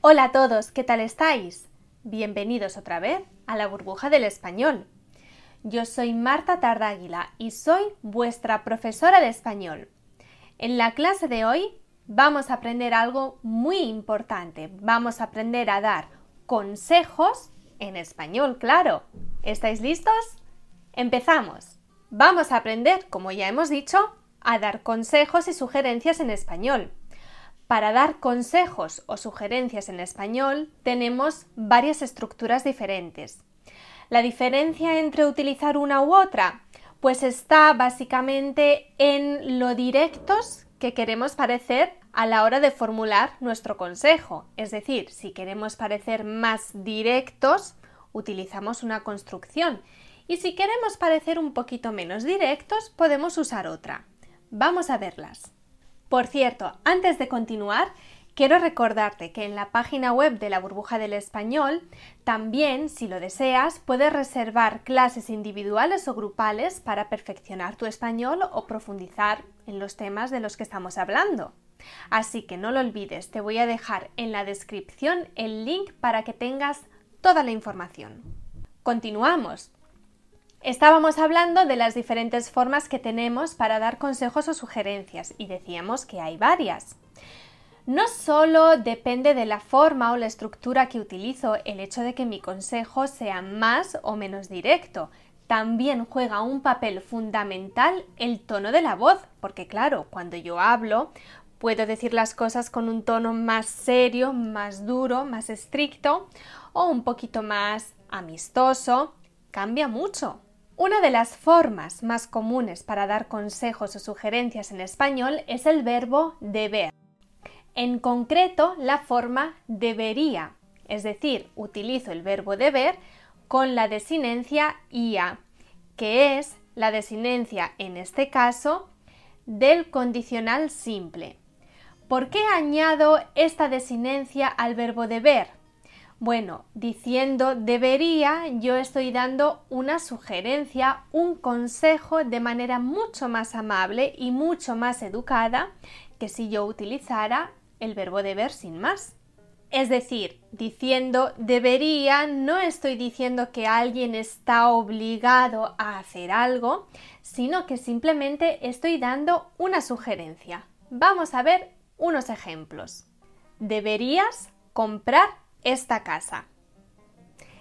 Hola a todos, ¿qué tal estáis? Bienvenidos otra vez a la burbuja del español. Yo soy Marta Tardáguila y soy vuestra profesora de español. En la clase de hoy vamos a aprender algo muy importante. Vamos a aprender a dar consejos en español, claro. ¿Estáis listos? Empezamos. Vamos a aprender, como ya hemos dicho, a dar consejos y sugerencias en español. Para dar consejos o sugerencias en español tenemos varias estructuras diferentes. La diferencia entre utilizar una u otra pues está básicamente en lo directos que queremos parecer a la hora de formular nuestro consejo. Es decir, si queremos parecer más directos, utilizamos una construcción y si queremos parecer un poquito menos directos, podemos usar otra. Vamos a verlas. Por cierto, antes de continuar, quiero recordarte que en la página web de la burbuja del español también, si lo deseas, puedes reservar clases individuales o grupales para perfeccionar tu español o profundizar en los temas de los que estamos hablando. Así que no lo olvides, te voy a dejar en la descripción el link para que tengas toda la información. Continuamos. Estábamos hablando de las diferentes formas que tenemos para dar consejos o sugerencias y decíamos que hay varias. No solo depende de la forma o la estructura que utilizo el hecho de que mi consejo sea más o menos directo, también juega un papel fundamental el tono de la voz, porque claro, cuando yo hablo puedo decir las cosas con un tono más serio, más duro, más estricto o un poquito más amistoso, cambia mucho. Una de las formas más comunes para dar consejos o sugerencias en español es el verbo deber. En concreto, la forma debería, es decir, utilizo el verbo deber con la desinencia ia, que es la desinencia, en este caso, del condicional simple. ¿Por qué añado esta desinencia al verbo deber? Bueno, diciendo debería, yo estoy dando una sugerencia, un consejo de manera mucho más amable y mucho más educada que si yo utilizara el verbo deber sin más. Es decir, diciendo debería, no estoy diciendo que alguien está obligado a hacer algo, sino que simplemente estoy dando una sugerencia. Vamos a ver unos ejemplos. Deberías comprar esta casa.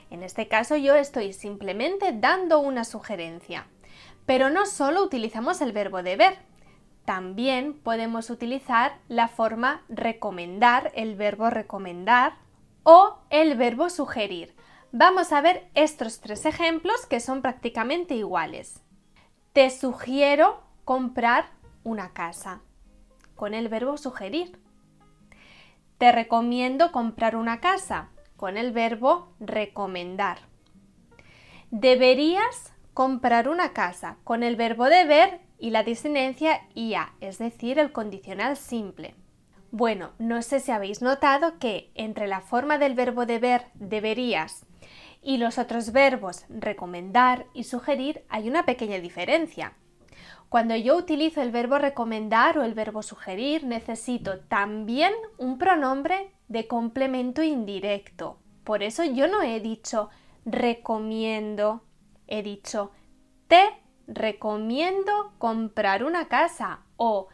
En este caso yo estoy simplemente dando una sugerencia. Pero no solo utilizamos el verbo deber, también podemos utilizar la forma recomendar, el verbo recomendar o el verbo sugerir. Vamos a ver estos tres ejemplos que son prácticamente iguales. Te sugiero comprar una casa con el verbo sugerir. Te recomiendo comprar una casa con el verbo recomendar. Deberías comprar una casa con el verbo deber y la disinencia ia, es decir, el condicional simple. Bueno, no sé si habéis notado que entre la forma del verbo deber deberías y los otros verbos recomendar y sugerir hay una pequeña diferencia. Cuando yo utilizo el verbo recomendar o el verbo sugerir, necesito también un pronombre de complemento indirecto. Por eso yo no he dicho recomiendo, he dicho te recomiendo comprar una casa o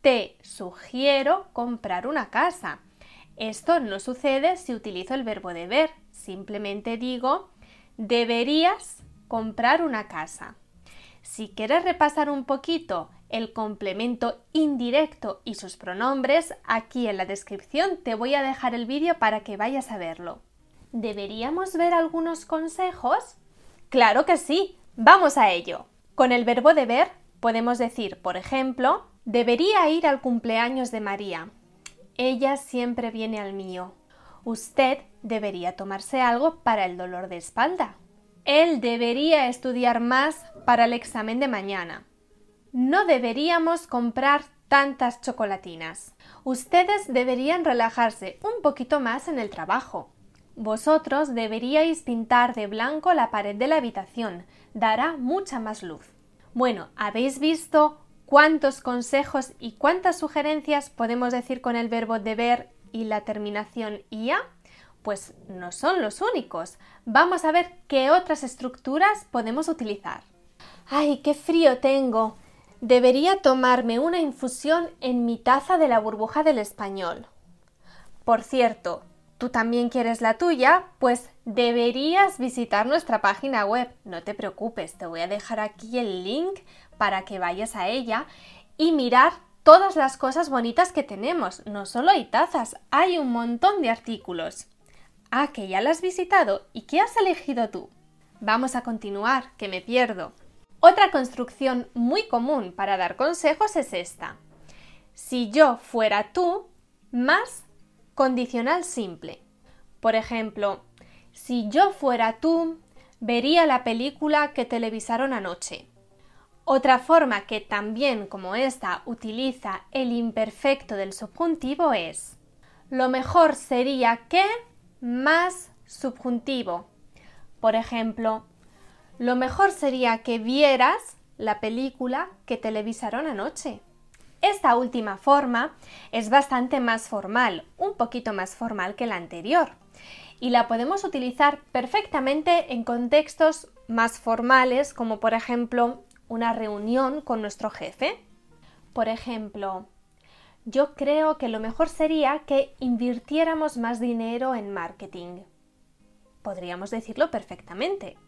te sugiero comprar una casa. Esto no sucede si utilizo el verbo deber, simplemente digo deberías comprar una casa. Si quieres repasar un poquito el complemento indirecto y sus pronombres, aquí en la descripción te voy a dejar el vídeo para que vayas a verlo. ¿Deberíamos ver algunos consejos? Claro que sí, vamos a ello. Con el verbo deber podemos decir, por ejemplo, debería ir al cumpleaños de María. Ella siempre viene al mío. Usted debería tomarse algo para el dolor de espalda. Él debería estudiar más para el examen de mañana. No deberíamos comprar tantas chocolatinas. Ustedes deberían relajarse un poquito más en el trabajo. Vosotros deberíais pintar de blanco la pared de la habitación. Dará mucha más luz. Bueno, ¿habéis visto cuántos consejos y cuántas sugerencias podemos decir con el verbo deber y la terminación ia? Pues no son los únicos. Vamos a ver qué otras estructuras podemos utilizar. ¡Ay, qué frío tengo! Debería tomarme una infusión en mi taza de la burbuja del español. Por cierto, ¿tú también quieres la tuya? Pues deberías visitar nuestra página web. No te preocupes, te voy a dejar aquí el link para que vayas a ella y mirar todas las cosas bonitas que tenemos. No solo hay tazas, hay un montón de artículos. Ah, que ya la has visitado y qué has elegido tú. Vamos a continuar, que me pierdo. Otra construcción muy común para dar consejos es esta. Si yo fuera tú, más condicional simple. Por ejemplo, si yo fuera tú, vería la película que televisaron anoche. Otra forma que también como esta utiliza el imperfecto del subjuntivo es lo mejor sería que más subjuntivo. Por ejemplo, lo mejor sería que vieras la película que televisaron anoche. Esta última forma es bastante más formal, un poquito más formal que la anterior, y la podemos utilizar perfectamente en contextos más formales, como por ejemplo una reunión con nuestro jefe. Por ejemplo, yo creo que lo mejor sería que invirtiéramos más dinero en marketing. Podríamos decirlo perfectamente.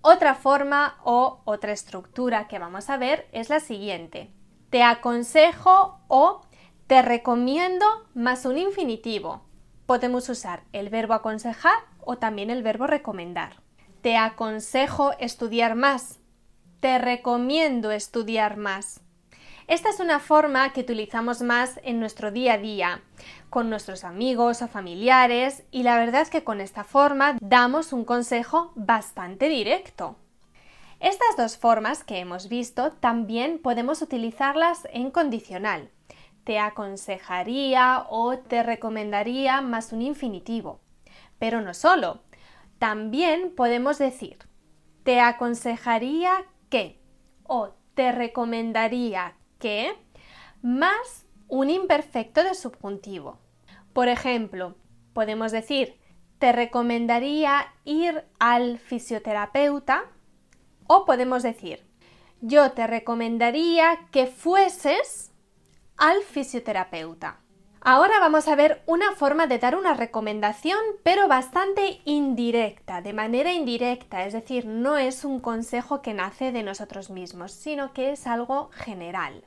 Otra forma o otra estructura que vamos a ver es la siguiente. Te aconsejo o te recomiendo más un infinitivo. Podemos usar el verbo aconsejar o también el verbo recomendar. Te aconsejo estudiar más. Te recomiendo estudiar más. Esta es una forma que utilizamos más en nuestro día a día, con nuestros amigos o familiares, y la verdad es que con esta forma damos un consejo bastante directo. Estas dos formas que hemos visto también podemos utilizarlas en condicional. Te aconsejaría o te recomendaría más un infinitivo. Pero no solo. También podemos decir te aconsejaría que o te recomendaría que más un imperfecto de subjuntivo. Por ejemplo, podemos decir te recomendaría ir al fisioterapeuta o podemos decir yo te recomendaría que fueses al fisioterapeuta. Ahora vamos a ver una forma de dar una recomendación, pero bastante indirecta, de manera indirecta, es decir, no es un consejo que nace de nosotros mismos, sino que es algo general.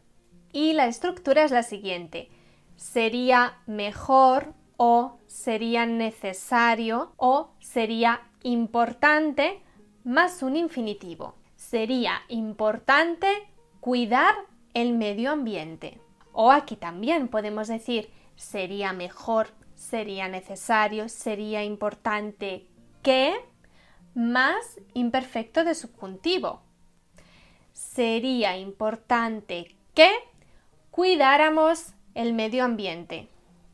Y la estructura es la siguiente. Sería mejor o sería necesario o sería importante más un infinitivo. Sería importante cuidar el medio ambiente. O aquí también podemos decir sería mejor, sería necesario, sería importante que más imperfecto de subjuntivo. Sería importante que cuidáramos el medio ambiente.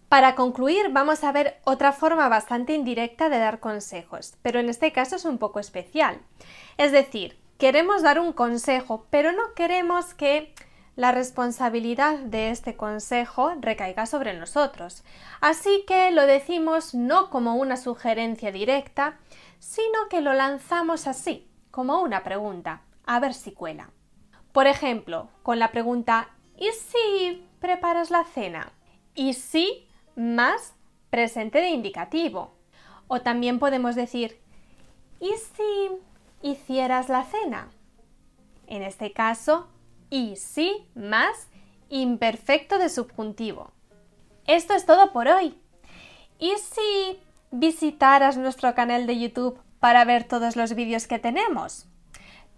Para concluir, vamos a ver otra forma bastante indirecta de dar consejos, pero en este caso es un poco especial. Es decir, queremos dar un consejo, pero no queremos que la responsabilidad de este consejo recaiga sobre nosotros. Así que lo decimos no como una sugerencia directa, sino que lo lanzamos así, como una pregunta, a ver si cuela. Por ejemplo, con la pregunta ¿y si preparas la cena? ¿Y si más presente de indicativo? O también podemos decir ¿y si hicieras la cena? En este caso, y sí más imperfecto de subjuntivo. Esto es todo por hoy. ¿Y si visitaras nuestro canal de YouTube para ver todos los vídeos que tenemos?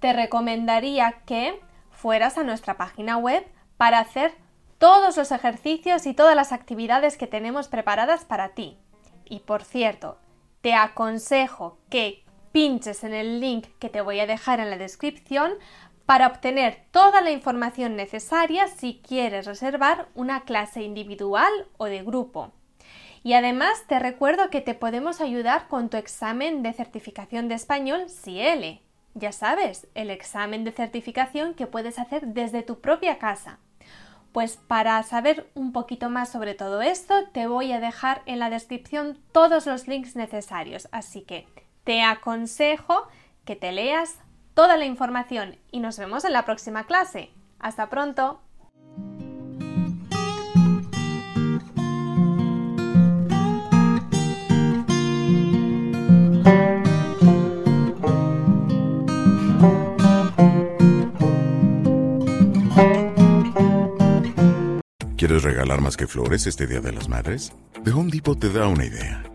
Te recomendaría que fueras a nuestra página web para hacer todos los ejercicios y todas las actividades que tenemos preparadas para ti. Y por cierto, te aconsejo que pinches en el link que te voy a dejar en la descripción para obtener toda la información necesaria si quieres reservar una clase individual o de grupo. Y además te recuerdo que te podemos ayudar con tu examen de certificación de español CIELE. Ya sabes, el examen de certificación que puedes hacer desde tu propia casa. Pues para saber un poquito más sobre todo esto, te voy a dejar en la descripción todos los links necesarios. Así que te aconsejo que te leas toda la información y nos vemos en la próxima clase. Hasta pronto. ¿Quieres regalar más que flores este Día de las Madres? The Home Depot te da una idea.